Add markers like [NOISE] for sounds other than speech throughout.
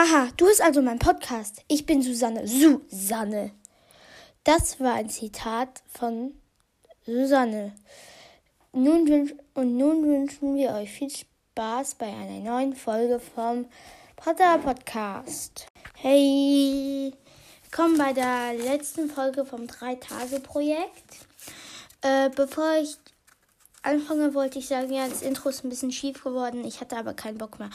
Haha, du hast also mein Podcast. Ich bin Susanne. Susanne. Das war ein Zitat von Susanne. Nun wünsch und nun wünschen wir euch viel Spaß bei einer neuen Folge vom Potter Podcast. Hey, willkommen bei der letzten Folge vom Drei-Tage-Projekt. Äh, bevor ich anfange, wollte ich sagen, ja, das Intro ist ein bisschen schief geworden. Ich hatte aber keinen Bock mehr,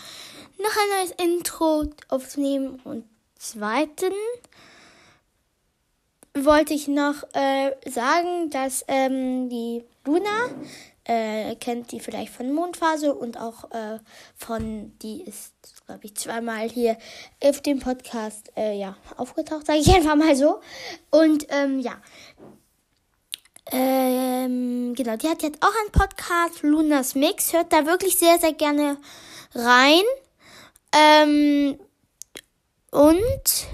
noch ein neues Intro aufzunehmen. Und zweitens wollte ich noch äh, sagen, dass ähm, die Luna, äh, kennt die vielleicht von Mondphase und auch äh, von, die ist, glaube ich, zweimal hier auf dem Podcast äh, ja, aufgetaucht, sage ich [LAUGHS] einfach mal so. Und ähm, ja, genau, die hat jetzt auch einen Podcast, Lunas Mix. Hört da wirklich sehr, sehr gerne rein. Ähm, und,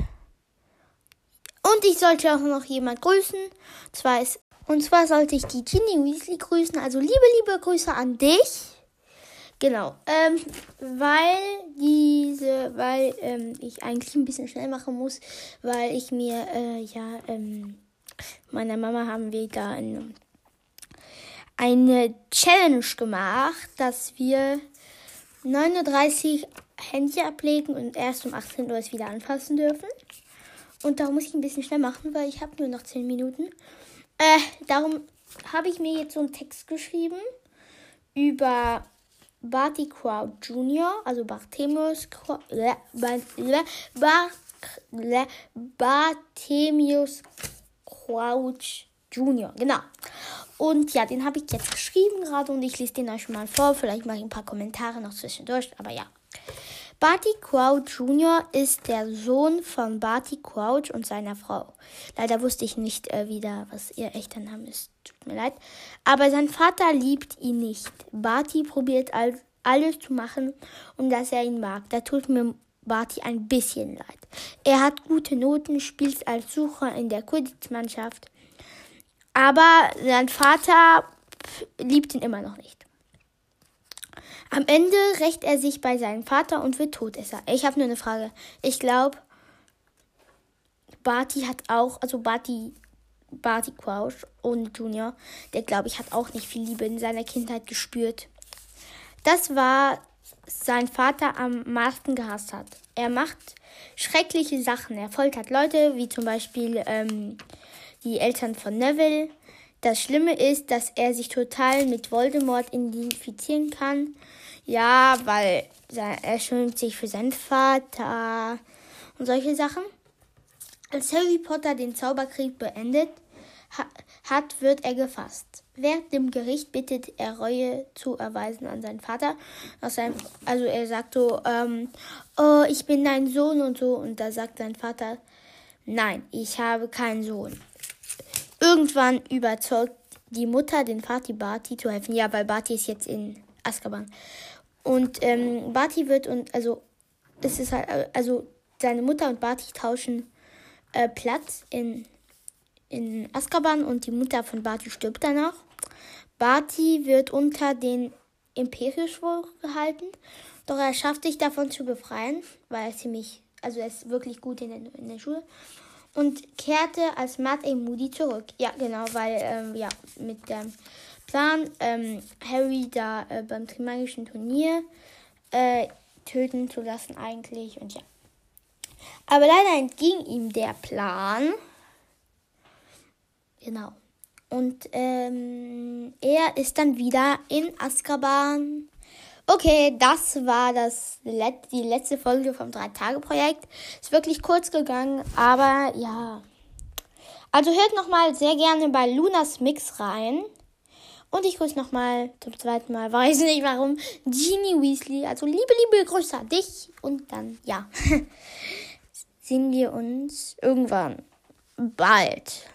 und ich sollte auch noch jemand grüßen. Und zwar, ist, und zwar sollte ich die Ginny Weasley grüßen. Also liebe, liebe Grüße an dich. Genau, ähm, weil diese, weil ähm, ich eigentlich ein bisschen schnell machen muss, weil ich mir, äh, ja, ähm, meiner Mama haben wir da eine, eine Challenge gemacht, dass wir 39 Händchen ablegen und erst um 18 Uhr es wieder anfassen dürfen. Und darum muss ich ein bisschen schnell machen, weil ich habe nur noch 10 Minuten. Äh, darum habe ich mir jetzt so einen Text geschrieben über Barty Crowd Jr., also Barthemius Barthemius Crouch Jr. Genau. Und ja, den habe ich jetzt geschrieben gerade und ich lese den euch mal vor. Vielleicht mache ich ein paar Kommentare noch zwischendurch, aber ja. Barty Crouch Jr. ist der Sohn von Barty Crouch und seiner Frau. Leider wusste ich nicht äh, wieder, was ihr echter Name ist. Tut mir leid. Aber sein Vater liebt ihn nicht. Barty probiert all, alles zu machen, um dass er ihn mag. Da tut mir Barty ein bisschen leid. Er hat gute Noten, spielt als Sucher in der Quidditch-Mannschaft, aber sein Vater liebt ihn immer noch nicht. Am Ende rächt er sich bei seinem Vater und wird Todesser. Ich habe nur eine Frage. Ich glaube, Barty hat auch, also Barty, Barty Crouch und Junior, der glaube ich hat auch nicht viel Liebe in seiner Kindheit gespürt. Das war sein Vater am meisten gehasst hat. Er macht schreckliche Sachen. Er foltert Leute, wie zum Beispiel ähm, die Eltern von Neville. Das Schlimme ist, dass er sich total mit Voldemort identifizieren kann. Ja, weil er schämt sich für seinen Vater und solche Sachen. Als Harry Potter den Zauberkrieg beendet hat, wird er gefasst. Während dem Gericht bittet er Reue zu erweisen an seinen Vater. Seinem, also er sagt so, ähm, oh, ich bin dein Sohn und so. Und da sagt sein Vater, nein, ich habe keinen Sohn. Irgendwann überzeugt die Mutter den Vater Barty zu helfen. Ja, weil Barty ist jetzt in Azkaban. Und ähm, Barty wird und also es ist halt also seine Mutter und Barty tauschen äh, Platz in in Azkaban und die Mutter von Barty stirbt danach. Barty wird unter den Imperieschwur gehalten, doch er schafft sich davon zu befreien, weil er ziemlich, also er ist wirklich gut in der, in der Schule und kehrte als Mad A. Moody zurück. Ja, genau, weil, ähm, ja, mit dem Plan, ähm, Harry da äh, beim Trimagischen Turnier äh, töten zu lassen eigentlich und ja. Aber leider entging ihm der Plan. Genau. Und ähm, er ist dann wieder in Azkaban. Okay, das war das die letzte Folge vom Drei-Tage-Projekt. Ist wirklich kurz gegangen, aber ja. Also hört nochmal sehr gerne bei Lunas Mix rein. Und ich grüße nochmal zum zweiten Mal, [LAUGHS] weiß nicht warum, Genie Weasley. Also liebe, liebe Grüße an dich. Und dann, ja, [LAUGHS] sehen wir uns irgendwann bald.